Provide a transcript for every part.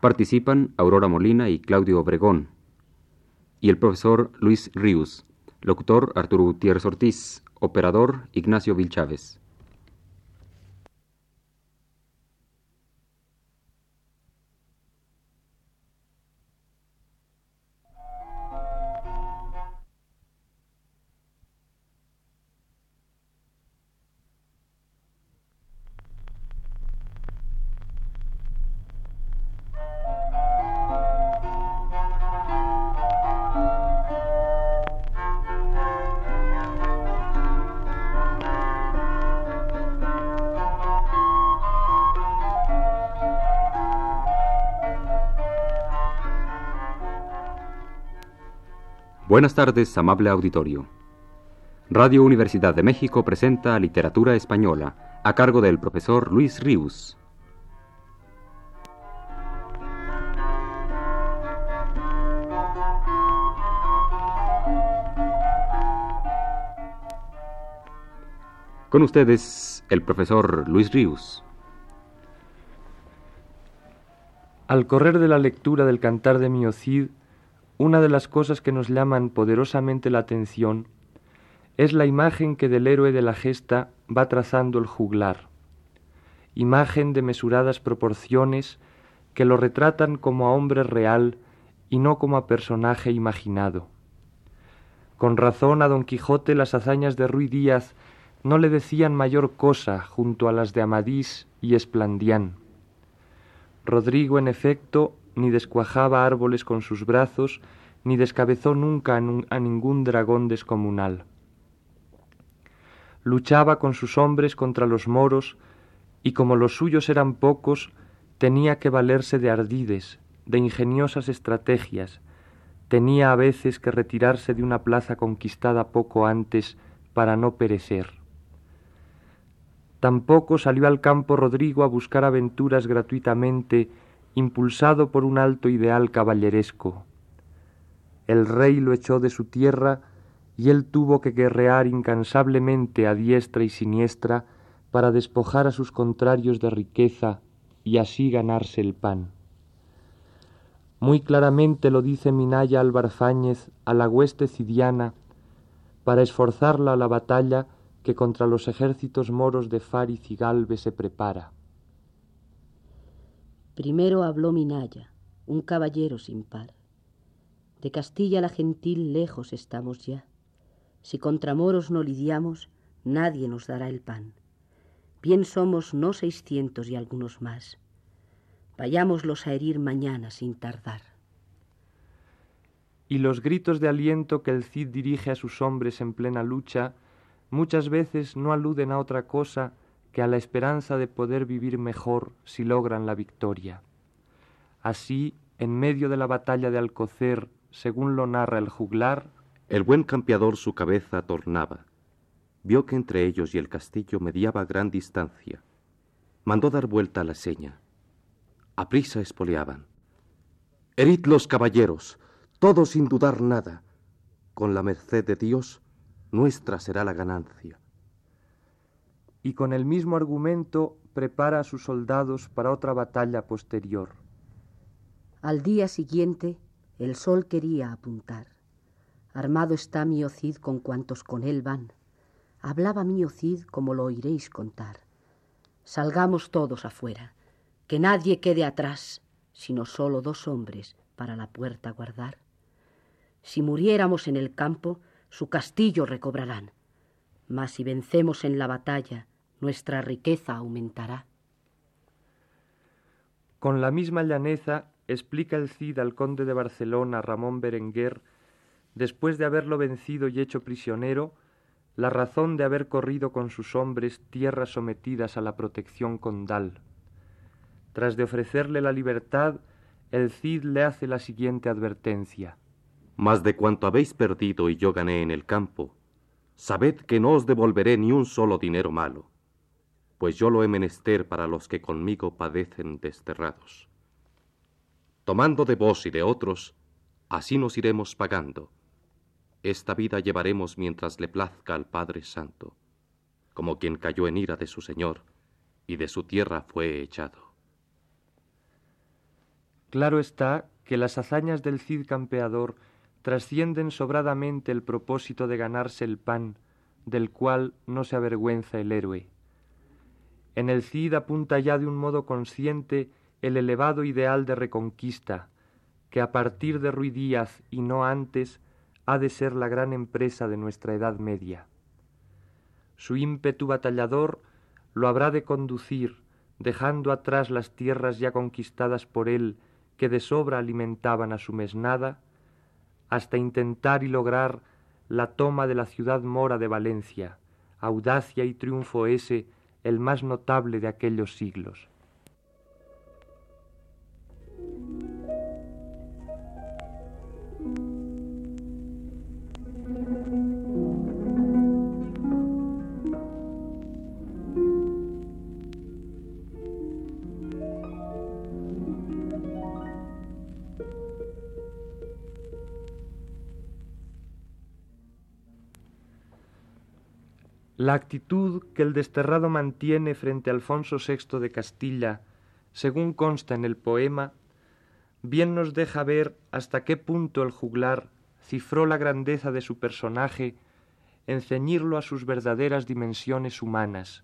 Participan Aurora Molina y Claudio Obregón. Y el profesor Luis Ríos, locutor Arturo Gutiérrez Ortiz, operador Ignacio Vilchávez. Buenas tardes, amable auditorio. Radio Universidad de México presenta Literatura Española, a cargo del profesor Luis Ríos. Con ustedes, el profesor Luis Ríos. Al correr de la lectura del Cantar de Miocid, una de las cosas que nos llaman poderosamente la atención es la imagen que del héroe de la gesta va trazando el juglar, imagen de mesuradas proporciones que lo retratan como a hombre real y no como a personaje imaginado. Con razón a don Quijote las hazañas de Ruy Díaz no le decían mayor cosa junto a las de Amadís y Esplandián. Rodrigo, en efecto, ni descuajaba árboles con sus brazos, ni descabezó nunca a ningún dragón descomunal. Luchaba con sus hombres contra los moros, y como los suyos eran pocos, tenía que valerse de ardides, de ingeniosas estrategias, tenía a veces que retirarse de una plaza conquistada poco antes para no perecer. Tampoco salió al campo Rodrigo a buscar aventuras gratuitamente impulsado por un alto ideal caballeresco. El rey lo echó de su tierra y él tuvo que guerrear incansablemente a diestra y siniestra para despojar a sus contrarios de riqueza y así ganarse el pan. Muy claramente lo dice Minaya Albarzáñez a la hueste cidiana para esforzarla a la batalla que contra los ejércitos moros de Fariz y Galve se prepara. Primero habló Minaya, un caballero sin par. De Castilla la gentil lejos estamos ya. Si contra moros no lidiamos, nadie nos dará el pan. Bien somos no seiscientos y algunos más. Vayámoslos a herir mañana sin tardar. Y los gritos de aliento que el Cid dirige a sus hombres en plena lucha muchas veces no aluden a otra cosa que a la esperanza de poder vivir mejor si logran la victoria. Así, en medio de la batalla de Alcocer, según lo narra el juglar, el buen campeador su cabeza tornaba. Vio que entre ellos y el castillo mediaba gran distancia. Mandó dar vuelta a la seña. A prisa espoleaban. Herid los caballeros, todos sin dudar nada. Con la merced de Dios, nuestra será la ganancia y con el mismo argumento prepara a sus soldados para otra batalla posterior. Al día siguiente el sol quería apuntar. Armado está mi Cid con cuantos con él van. Hablaba mi Cid como lo oiréis contar. Salgamos todos afuera, que nadie quede atrás, sino solo dos hombres para la puerta guardar. Si muriéramos en el campo, su castillo recobrarán. Mas si vencemos en la batalla, nuestra riqueza aumentará. Con la misma llaneza explica el Cid al conde de Barcelona, Ramón Berenguer, después de haberlo vencido y hecho prisionero, la razón de haber corrido con sus hombres tierras sometidas a la protección condal. Tras de ofrecerle la libertad, el Cid le hace la siguiente advertencia. Más de cuanto habéis perdido y yo gané en el campo, sabed que no os devolveré ni un solo dinero malo pues yo lo he menester para los que conmigo padecen desterrados. Tomando de vos y de otros, así nos iremos pagando. Esta vida llevaremos mientras le plazca al Padre Santo, como quien cayó en ira de su Señor y de su tierra fue echado. Claro está que las hazañas del Cid campeador trascienden sobradamente el propósito de ganarse el pan, del cual no se avergüenza el héroe. En el Cid apunta ya de un modo consciente el elevado ideal de reconquista, que a partir de Ruy Díaz y no antes ha de ser la gran empresa de nuestra Edad Media. Su ímpetu batallador lo habrá de conducir, dejando atrás las tierras ya conquistadas por él, que de sobra alimentaban a su mesnada, hasta intentar y lograr la toma de la ciudad mora de Valencia, audacia y triunfo ese el más notable de aquellos siglos. La actitud que el desterrado mantiene frente a Alfonso VI de Castilla, según consta en el poema, bien nos deja ver hasta qué punto el juglar cifró la grandeza de su personaje en ceñirlo a sus verdaderas dimensiones humanas,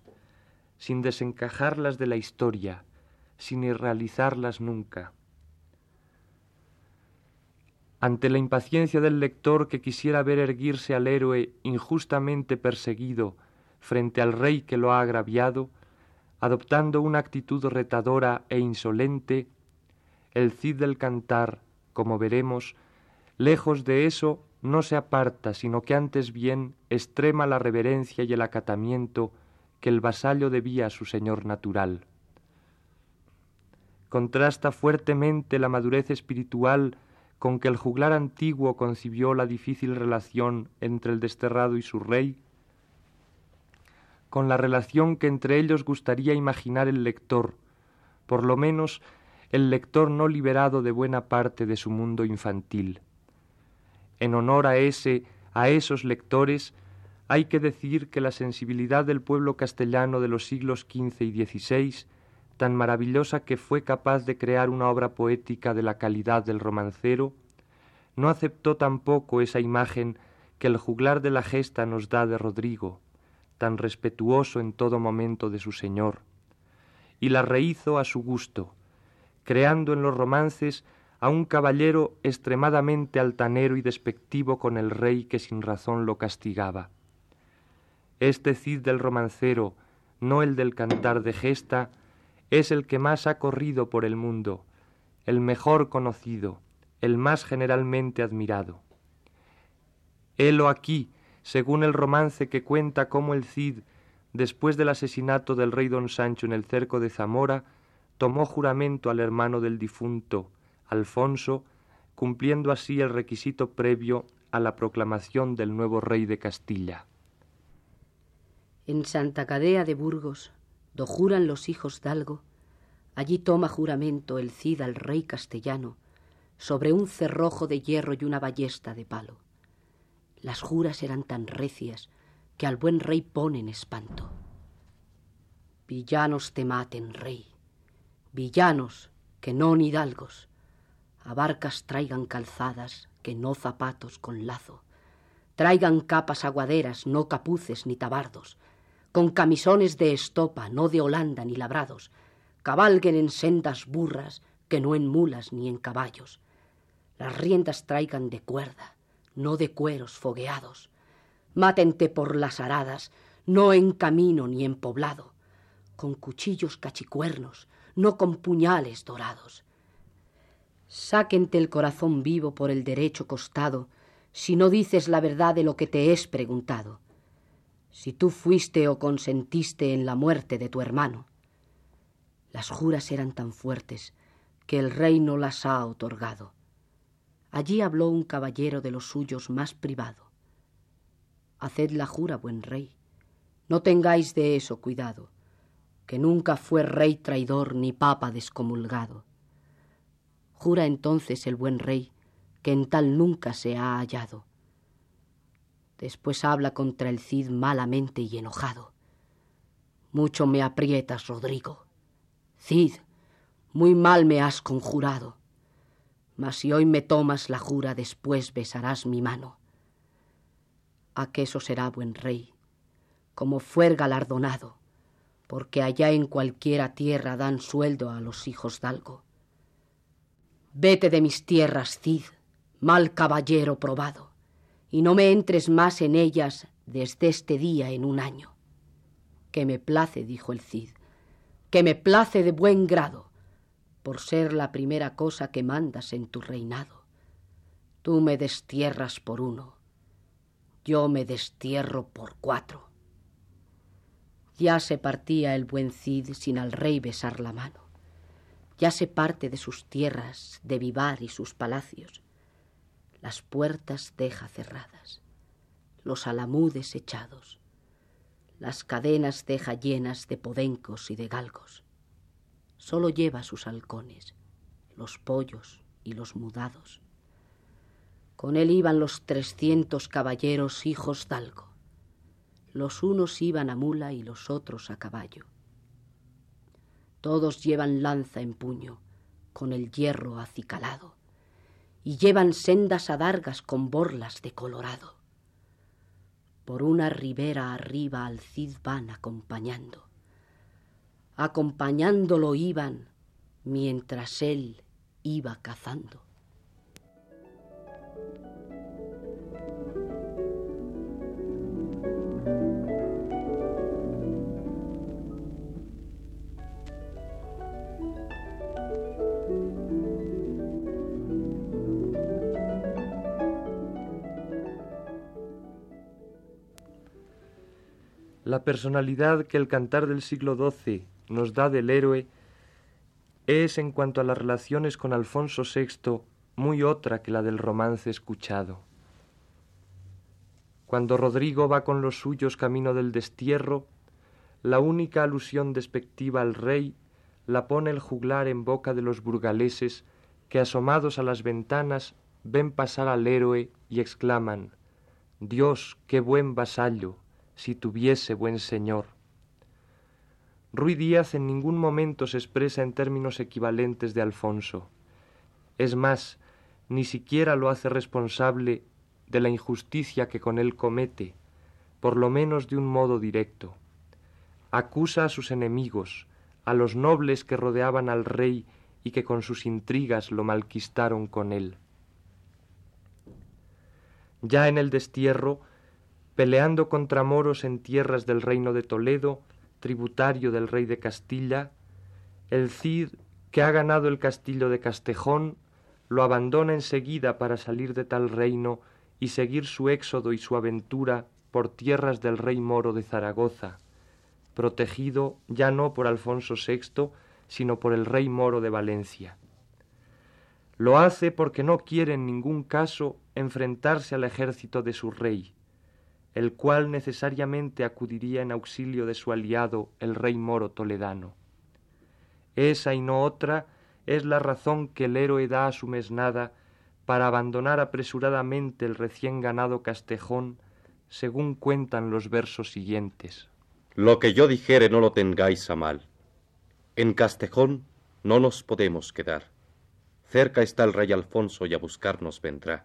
sin desencajarlas de la historia, sin irrealizarlas nunca. Ante la impaciencia del lector que quisiera ver erguirse al héroe injustamente perseguido frente al rey que lo ha agraviado, adoptando una actitud retadora e insolente, el Cid del cantar, como veremos, lejos de eso no se aparta, sino que antes bien extrema la reverencia y el acatamiento que el vasallo debía a su señor natural. Contrasta fuertemente la madurez espiritual con que el juglar antiguo concibió la difícil relación entre el desterrado y su rey, con la relación que entre ellos gustaría imaginar el lector, por lo menos el lector no liberado de buena parte de su mundo infantil. En honor a ese, a esos lectores, hay que decir que la sensibilidad del pueblo castellano de los siglos XV y XVI, tan maravillosa que fue capaz de crear una obra poética de la calidad del romancero, no aceptó tampoco esa imagen que el juglar de la gesta nos da de Rodrigo, tan respetuoso en todo momento de su señor, y la rehizo a su gusto, creando en los romances a un caballero extremadamente altanero y despectivo con el rey que sin razón lo castigaba. Este Cid del romancero, no el del cantar de gesta, es el que más ha corrido por el mundo, el mejor conocido, el más generalmente admirado. Helo aquí, según el romance que cuenta cómo el Cid, después del asesinato del rey don Sancho en el cerco de Zamora, tomó juramento al hermano del difunto, Alfonso, cumpliendo así el requisito previo a la proclamación del nuevo rey de Castilla. En Santa Cadea de Burgos, do juran los hijos d'Algo, allí toma juramento el Cid al rey castellano, sobre un cerrojo de hierro y una ballesta de palo. Las juras eran tan recias que al buen rey ponen espanto. Villanos te maten, rey, villanos que no hidalgos, a barcas traigan calzadas que no zapatos con lazo, traigan capas aguaderas, no capuces ni tabardos, con camisones de estopa, no de Holanda ni labrados, cabalguen en sendas burras, que no en mulas ni en caballos, las riendas traigan de cuerda, no de cueros fogueados. Mátente por las aradas, no en camino ni en poblado, con cuchillos cachicuernos, no con puñales dorados. Sáquente el corazón vivo por el derecho costado, si no dices la verdad de lo que te es preguntado. Si tú fuiste o consentiste en la muerte de tu hermano. Las juras eran tan fuertes que el rey no las ha otorgado. Allí habló un caballero de los suyos más privado. Haced la jura, buen rey. No tengáis de eso cuidado, que nunca fue rey traidor ni papa descomulgado. Jura entonces el buen rey que en tal nunca se ha hallado. Después habla contra el Cid malamente y enojado. Mucho me aprietas, Rodrigo. Cid, muy mal me has conjurado. Mas si hoy me tomas la jura, después besarás mi mano. A que eso será buen rey, como fuer galardonado, porque allá en cualquiera tierra dan sueldo a los hijos d'algo. Vete de mis tierras, Cid, mal caballero probado, y no me entres más en ellas desde este día en un año. Que me place, dijo el Cid, que me place de buen grado, por ser la primera cosa que mandas en tu reinado. Tú me destierras por uno, yo me destierro por cuatro. Ya se partía el buen Cid sin al rey besar la mano. Ya se parte de sus tierras, de vivar y sus palacios. Las puertas deja cerradas, los alamudes echados, las cadenas deja llenas de podencos y de galgos solo lleva sus halcones, los pollos y los mudados. Con él iban los trescientos caballeros hijos d'Algo. Los unos iban a mula y los otros a caballo. Todos llevan lanza en puño, con el hierro acicalado, y llevan sendas adargas con borlas de colorado. Por una ribera arriba al Cid van acompañando acompañándolo iban mientras él iba cazando. La personalidad que el cantar del siglo XII nos da del héroe es en cuanto a las relaciones con Alfonso VI muy otra que la del romance escuchado. Cuando Rodrigo va con los suyos camino del destierro, la única alusión despectiva al rey la pone el juglar en boca de los burgaleses que asomados a las ventanas ven pasar al héroe y exclaman Dios, qué buen vasallo, si tuviese buen señor. Ruy Díaz en ningún momento se expresa en términos equivalentes de Alfonso. Es más, ni siquiera lo hace responsable de la injusticia que con él comete, por lo menos de un modo directo. Acusa a sus enemigos, a los nobles que rodeaban al rey y que con sus intrigas lo malquistaron con él. Ya en el destierro, peleando contra moros en tierras del reino de Toledo, tributario del rey de Castilla, el Cid, que ha ganado el castillo de Castejón, lo abandona enseguida para salir de tal reino y seguir su éxodo y su aventura por tierras del rey moro de Zaragoza, protegido ya no por Alfonso VI, sino por el rey moro de Valencia. Lo hace porque no quiere en ningún caso enfrentarse al ejército de su rey, el cual necesariamente acudiría en auxilio de su aliado, el rey moro toledano. Esa y no otra es la razón que el héroe da a su mesnada para abandonar apresuradamente el recién ganado Castejón, según cuentan los versos siguientes. Lo que yo dijere no lo tengáis a mal. En Castejón no nos podemos quedar. Cerca está el rey Alfonso y a buscarnos vendrá.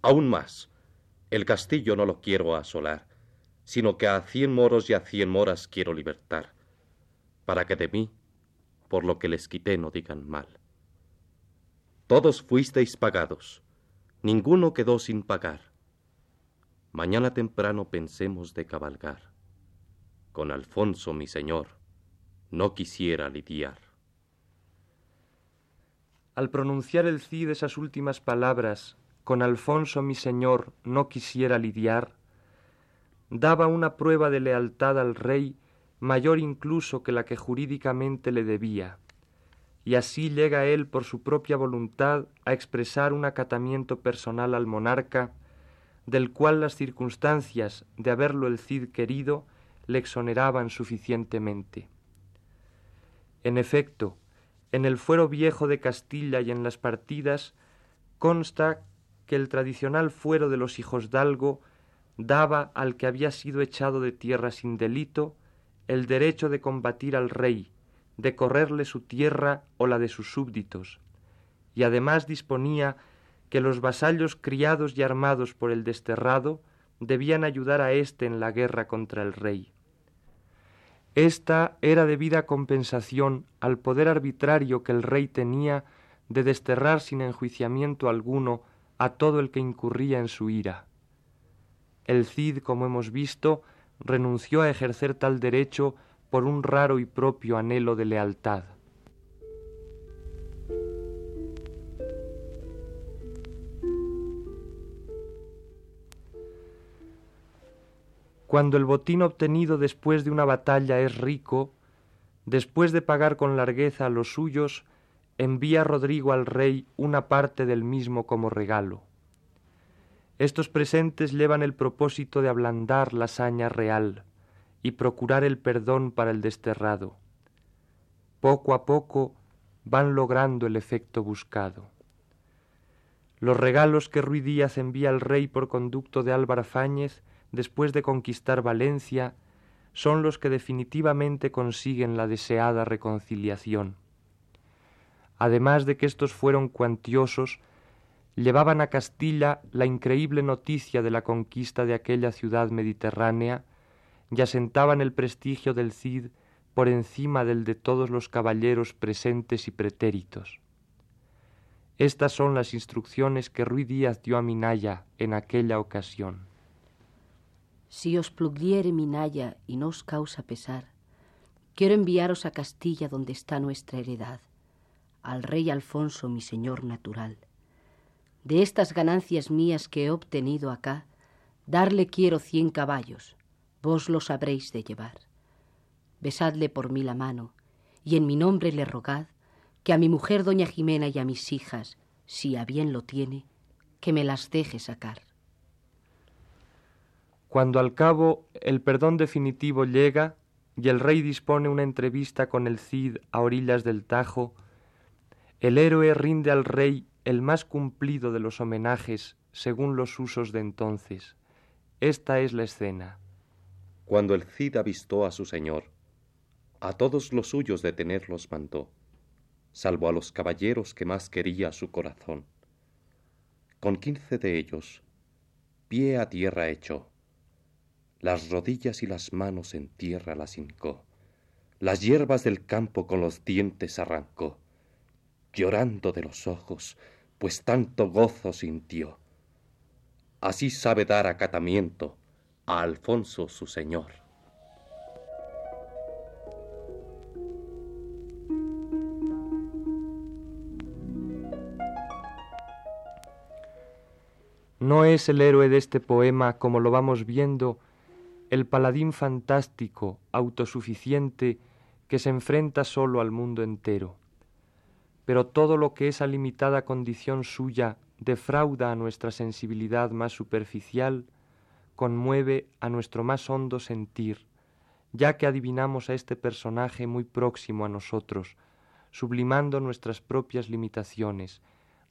Aún más, el castillo no lo quiero asolar, sino que a cien moros y a cien moras quiero libertar, para que de mí, por lo que les quité, no digan mal. Todos fuisteis pagados, ninguno quedó sin pagar. Mañana temprano pensemos de cabalgar. Con Alfonso, mi señor, no quisiera lidiar. Al pronunciar el Cid esas últimas palabras, con Alfonso mi señor no quisiera lidiar, daba una prueba de lealtad al rey mayor incluso que la que jurídicamente le debía, y así llega él por su propia voluntad a expresar un acatamiento personal al monarca, del cual las circunstancias de haberlo el Cid querido le exoneraban suficientemente. En efecto, en el fuero viejo de Castilla y en las partidas consta que el tradicional fuero de los hijos d'Algo daba al que había sido echado de tierra sin delito el derecho de combatir al rey, de correrle su tierra o la de sus súbditos, y además disponía que los vasallos criados y armados por el desterrado debían ayudar a éste en la guerra contra el rey. Esta era debida compensación al poder arbitrario que el rey tenía de desterrar sin enjuiciamiento alguno a todo el que incurría en su ira. El Cid, como hemos visto, renunció a ejercer tal derecho por un raro y propio anhelo de lealtad. Cuando el botín obtenido después de una batalla es rico, después de pagar con largueza a los suyos, envía Rodrigo al rey una parte del mismo como regalo. Estos presentes llevan el propósito de ablandar la saña real y procurar el perdón para el desterrado. Poco a poco van logrando el efecto buscado. Los regalos que Ruy Díaz envía al rey por conducto de Álvaro Fáñez después de conquistar Valencia son los que definitivamente consiguen la deseada reconciliación. Además de que estos fueron cuantiosos, llevaban a Castilla la increíble noticia de la conquista de aquella ciudad mediterránea y asentaban el prestigio del Cid por encima del de todos los caballeros presentes y pretéritos. Estas son las instrucciones que Ruy Díaz dio a Minaya en aquella ocasión. Si os pluguiere Minaya y no os causa pesar, quiero enviaros a Castilla donde está nuestra heredad, al rey Alfonso mi señor natural de estas ganancias mías que he obtenido acá, darle quiero cien caballos, vos los habréis de llevar. Besadle por mí la mano, y en mi nombre le rogad que a mi mujer doña Jimena y a mis hijas, si a bien lo tiene, que me las deje sacar. Cuando al cabo el perdón definitivo llega y el rey dispone una entrevista con el Cid a orillas del Tajo, el héroe rinde al rey el más cumplido de los homenajes según los usos de entonces. Esta es la escena. Cuando el Cid avistó a su señor, a todos los suyos detenerlos mandó, salvo a los caballeros que más quería su corazón. Con quince de ellos, pie a tierra echó, las rodillas y las manos en tierra las hincó, las hierbas del campo con los dientes arrancó, llorando de los ojos, pues tanto gozo sintió. Así sabe dar acatamiento a Alfonso su señor. No es el héroe de este poema, como lo vamos viendo, el paladín fantástico, autosuficiente, que se enfrenta solo al mundo entero pero todo lo que esa limitada condición suya defrauda a nuestra sensibilidad más superficial, conmueve a nuestro más hondo sentir, ya que adivinamos a este personaje muy próximo a nosotros, sublimando nuestras propias limitaciones,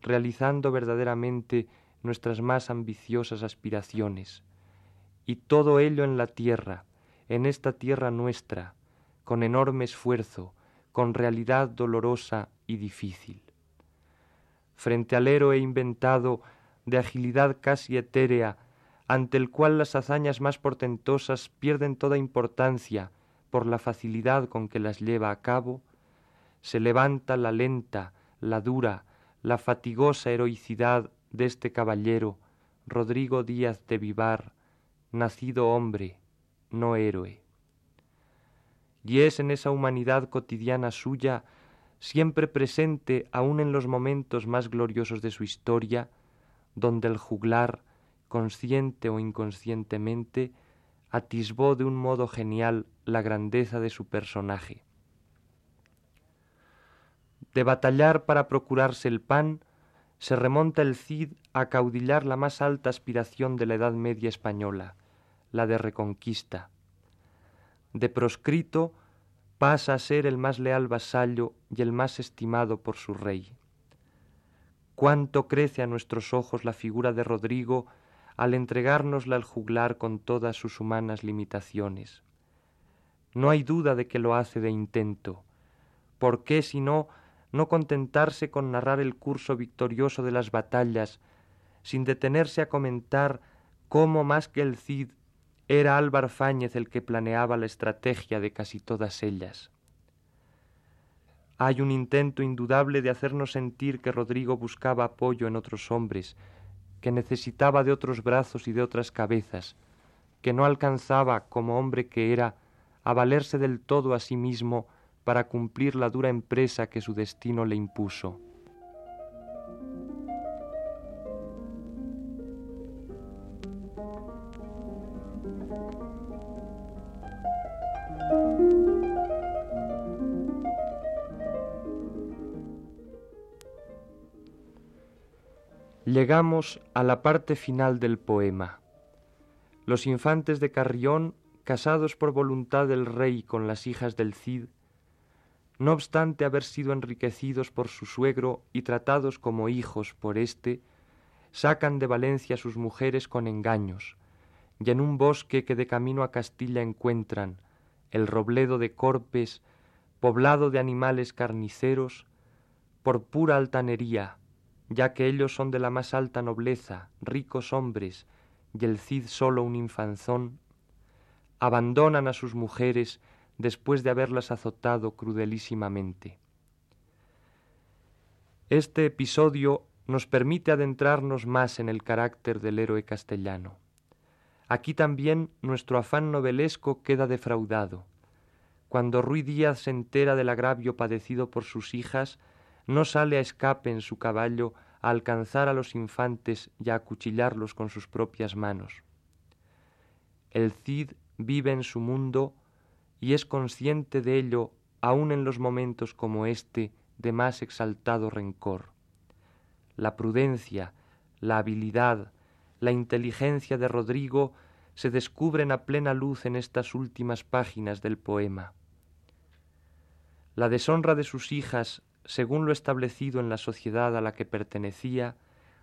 realizando verdaderamente nuestras más ambiciosas aspiraciones, y todo ello en la tierra, en esta tierra nuestra, con enorme esfuerzo, con realidad dolorosa y difícil. Frente al héroe inventado de agilidad casi etérea, ante el cual las hazañas más portentosas pierden toda importancia por la facilidad con que las lleva a cabo, se levanta la lenta, la dura, la fatigosa heroicidad de este caballero, Rodrigo Díaz de Vivar, nacido hombre, no héroe y es en esa humanidad cotidiana suya, siempre presente aun en los momentos más gloriosos de su historia, donde el juglar, consciente o inconscientemente, atisbó de un modo genial la grandeza de su personaje. De batallar para procurarse el pan, se remonta el Cid a caudillar la más alta aspiración de la Edad Media española, la de reconquista de proscrito pasa a ser el más leal vasallo y el más estimado por su rey. Cuánto crece a nuestros ojos la figura de Rodrigo al entregárnosla al juglar con todas sus humanas limitaciones. No hay duda de que lo hace de intento. ¿Por qué, si no, no contentarse con narrar el curso victorioso de las batallas, sin detenerse a comentar cómo más que el Cid era Álvar Fáñez el que planeaba la estrategia de casi todas ellas. Hay un intento indudable de hacernos sentir que Rodrigo buscaba apoyo en otros hombres, que necesitaba de otros brazos y de otras cabezas, que no alcanzaba, como hombre que era, a valerse del todo a sí mismo para cumplir la dura empresa que su destino le impuso. Llegamos a la parte final del poema. Los infantes de Carrión, casados por voluntad del rey con las hijas del Cid, no obstante haber sido enriquecidos por su suegro y tratados como hijos por éste, sacan de Valencia sus mujeres con engaños, y en un bosque que de camino a Castilla encuentran, el robledo de Corpes, poblado de animales carniceros, por pura altanería, ya que ellos son de la más alta nobleza, ricos hombres, y el Cid solo un infanzón, abandonan a sus mujeres después de haberlas azotado crudelísimamente. Este episodio nos permite adentrarnos más en el carácter del héroe castellano. Aquí también nuestro afán novelesco queda defraudado. Cuando Ruy Díaz se entera del agravio padecido por sus hijas, no sale a escape en su caballo a alcanzar a los infantes y a acuchillarlos con sus propias manos. El Cid vive en su mundo y es consciente de ello aun en los momentos como éste de más exaltado rencor. La prudencia, la habilidad, la inteligencia de Rodrigo se descubren a plena luz en estas últimas páginas del poema. La deshonra de sus hijas según lo establecido en la sociedad a la que pertenecía,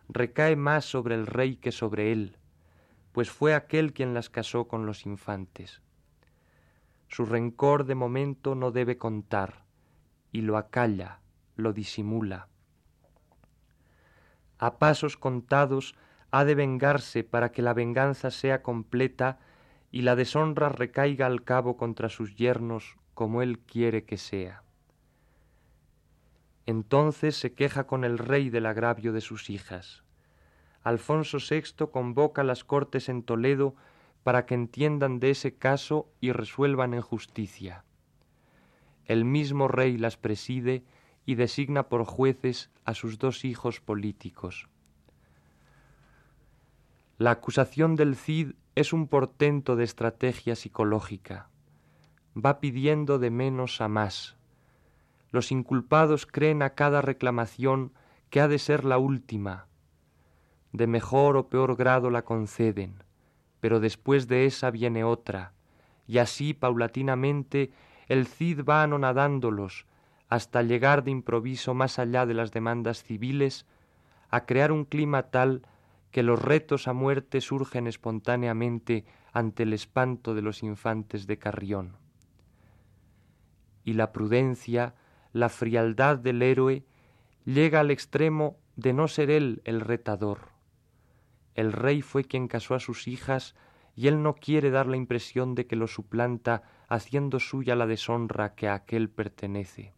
recae más sobre el rey que sobre él, pues fue aquel quien las casó con los infantes. Su rencor de momento no debe contar, y lo acalla, lo disimula. A pasos contados ha de vengarse para que la venganza sea completa y la deshonra recaiga al cabo contra sus yernos como él quiere que sea. Entonces se queja con el rey del agravio de sus hijas. Alfonso VI convoca las cortes en Toledo para que entiendan de ese caso y resuelvan en justicia. El mismo rey las preside y designa por jueces a sus dos hijos políticos. La acusación del Cid es un portento de estrategia psicológica. Va pidiendo de menos a más los inculpados creen a cada reclamación que ha de ser la última. De mejor o peor grado la conceden, pero después de esa viene otra, y así paulatinamente el Cid va anonadándolos hasta llegar de improviso más allá de las demandas civiles, a crear un clima tal que los retos a muerte surgen espontáneamente ante el espanto de los infantes de Carrión. Y la prudencia la frialdad del héroe llega al extremo de no ser él el retador. El rey fue quien casó a sus hijas y él no quiere dar la impresión de que lo suplanta haciendo suya la deshonra que a aquel pertenece.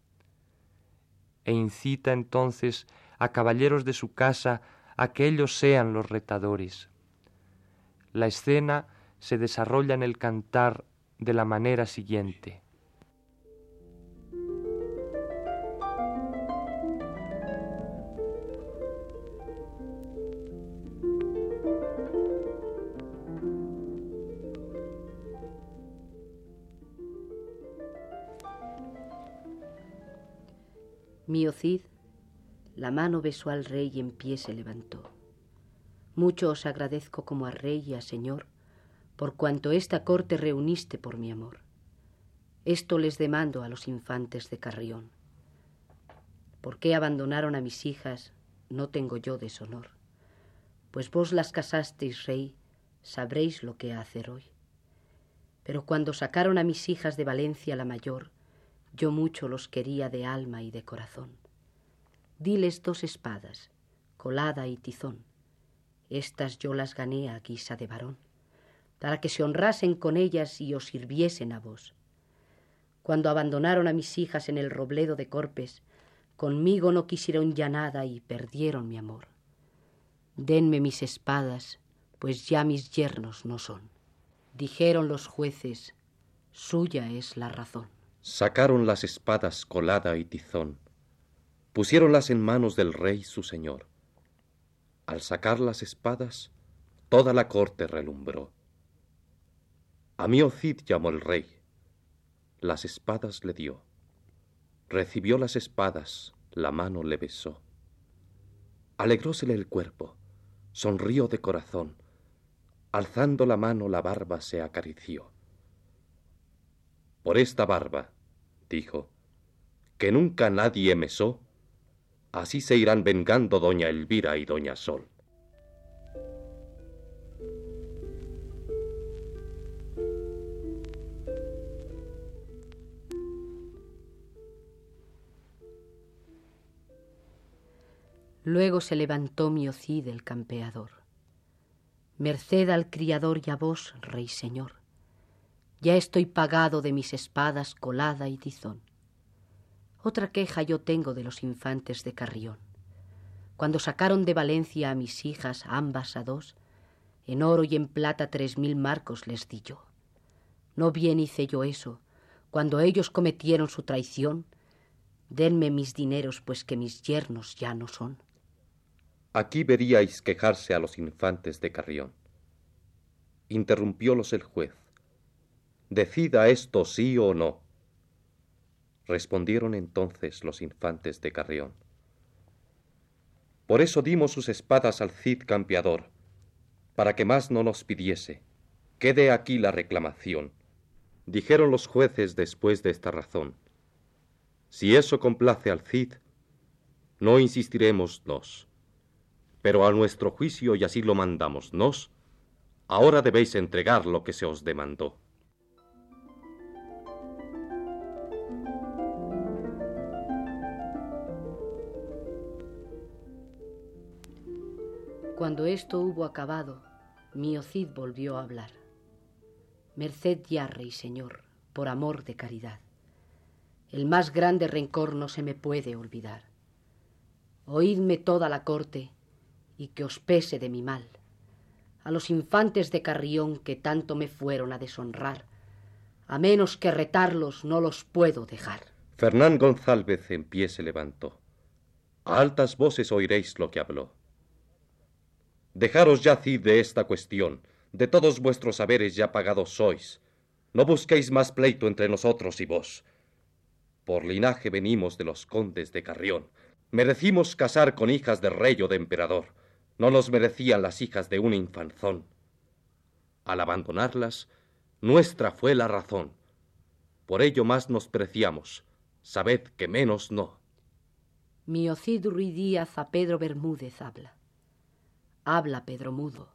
E incita entonces a caballeros de su casa a que ellos sean los retadores. La escena se desarrolla en el cantar de la manera siguiente. Mío Cid, la mano besó al rey y en pie se levantó. Mucho os agradezco como a rey y a señor, por cuanto esta corte reuniste por mi amor. Esto les demando a los infantes de Carrión. ¿Por qué abandonaron a mis hijas? No tengo yo deshonor. Pues vos las casasteis, rey, sabréis lo que hacer hoy. Pero cuando sacaron a mis hijas de Valencia la mayor, yo mucho los quería de alma y de corazón. Diles dos espadas, colada y tizón. Estas yo las gané a guisa de varón, para que se honrasen con ellas y os sirviesen a vos. Cuando abandonaron a mis hijas en el robledo de Corpes, conmigo no quisieron ya nada y perdieron mi amor. Denme mis espadas, pues ya mis yernos no son. Dijeron los jueces, suya es la razón. Sacaron las espadas colada y tizón, pusiéronlas en manos del rey su señor. Al sacar las espadas, toda la corte relumbró. A mí Ocid llamó el rey, las espadas le dio. Recibió las espadas, la mano le besó. Alegrósele el cuerpo, sonrió de corazón, alzando la mano la barba se acarició. Por esta barba, dijo, que nunca nadie mesó, así se irán vengando doña Elvira y doña Sol. Luego se levantó Miocid el campeador. Merced al criador y a vos, rey señor. Ya estoy pagado de mis espadas colada y tizón. Otra queja yo tengo de los infantes de Carrión. Cuando sacaron de Valencia a mis hijas, ambas a dos, en oro y en plata tres mil marcos les di yo. No bien hice yo eso, cuando ellos cometieron su traición, denme mis dineros, pues que mis yernos ya no son. Aquí veríais quejarse a los infantes de Carrión. Interrumpiólos el juez. Decida esto sí o no. Respondieron entonces los infantes de Carrión. Por eso dimos sus espadas al Cid campeador, para que más no nos pidiese. Quede aquí la reclamación. Dijeron los jueces después de esta razón. Si eso complace al Cid, no insistiremos nos pero a nuestro juicio y así lo mandamos nos, ahora debéis entregar lo que se os demandó. Cuando esto hubo acabado, Miocid volvió a hablar. Merced ya, rey señor, por amor de caridad. El más grande rencor no se me puede olvidar. Oídme toda la corte y que os pese de mi mal. A los infantes de Carrión que tanto me fueron a deshonrar, a menos que retarlos no los puedo dejar. Fernán González en pie se levantó. A altas voces oiréis lo que habló. Dejaros ya, Cid, de esta cuestión. De todos vuestros haberes ya pagados sois. No busquéis más pleito entre nosotros y vos. Por linaje venimos de los condes de Carrión. Merecimos casar con hijas de rey o de emperador no nos merecían las hijas de un infanzón. Al abandonarlas, nuestra fue la razón. Por ello más nos preciamos, sabed que menos no. Miocid Ruiz Díaz a Pedro Bermúdez habla. Habla, Pedro Mudo,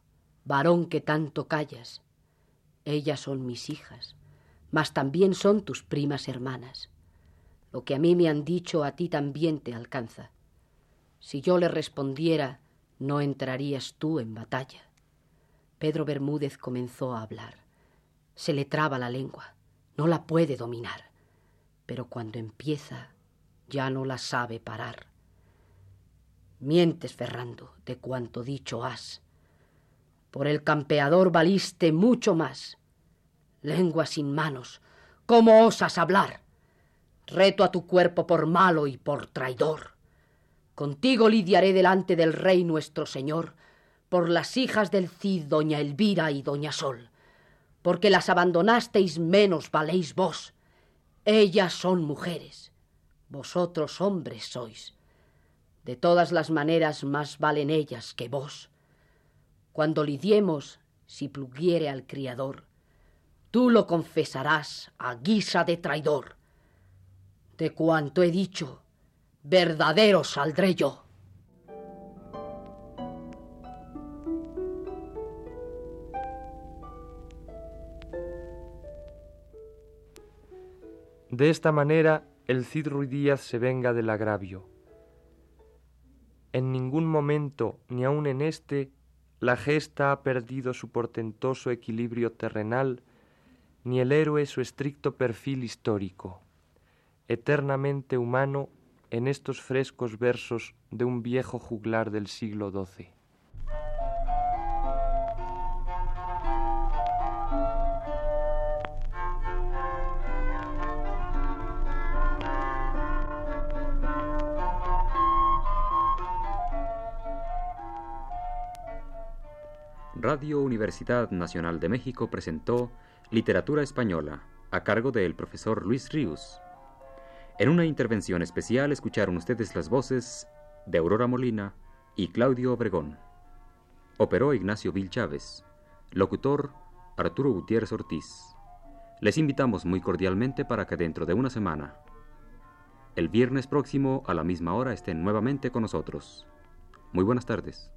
varón que tanto callas. Ellas son mis hijas, mas también son tus primas hermanas. Lo que a mí me han dicho a ti también te alcanza. Si yo le respondiera, no entrarías tú en batalla. Pedro Bermúdez comenzó a hablar. Se le traba la lengua, no la puede dominar, pero cuando empieza ya no la sabe parar. Mientes, Ferrando, de cuanto dicho has. Por el campeador valiste mucho más. Lengua sin manos, ¿cómo osas hablar? Reto a tu cuerpo por malo y por traidor. Contigo lidiaré delante del rey nuestro señor, por las hijas del Cid, doña Elvira y doña Sol, porque las abandonasteis menos valéis vos. Ellas son mujeres, vosotros hombres sois. De todas las maneras más valen ellas que vos. Cuando lidiemos, si pluguiere al criador, tú lo confesarás a guisa de traidor. De cuanto he dicho, verdadero saldré yo. De esta manera el Cid Ruiz Díaz se venga del agravio. En ningún momento, ni aun en este, la gesta ha perdido su portentoso equilibrio terrenal, ni el héroe su estricto perfil histórico, eternamente humano en estos frescos versos de un viejo juglar del siglo XII. Radio Universidad Nacional de México presentó Literatura Española, a cargo del profesor Luis Ríos. En una intervención especial escucharon ustedes las voces de Aurora Molina y Claudio Obregón. Operó Ignacio Vil Chávez. Locutor Arturo Gutiérrez Ortiz. Les invitamos muy cordialmente para que dentro de una semana, el viernes próximo a la misma hora, estén nuevamente con nosotros. Muy buenas tardes.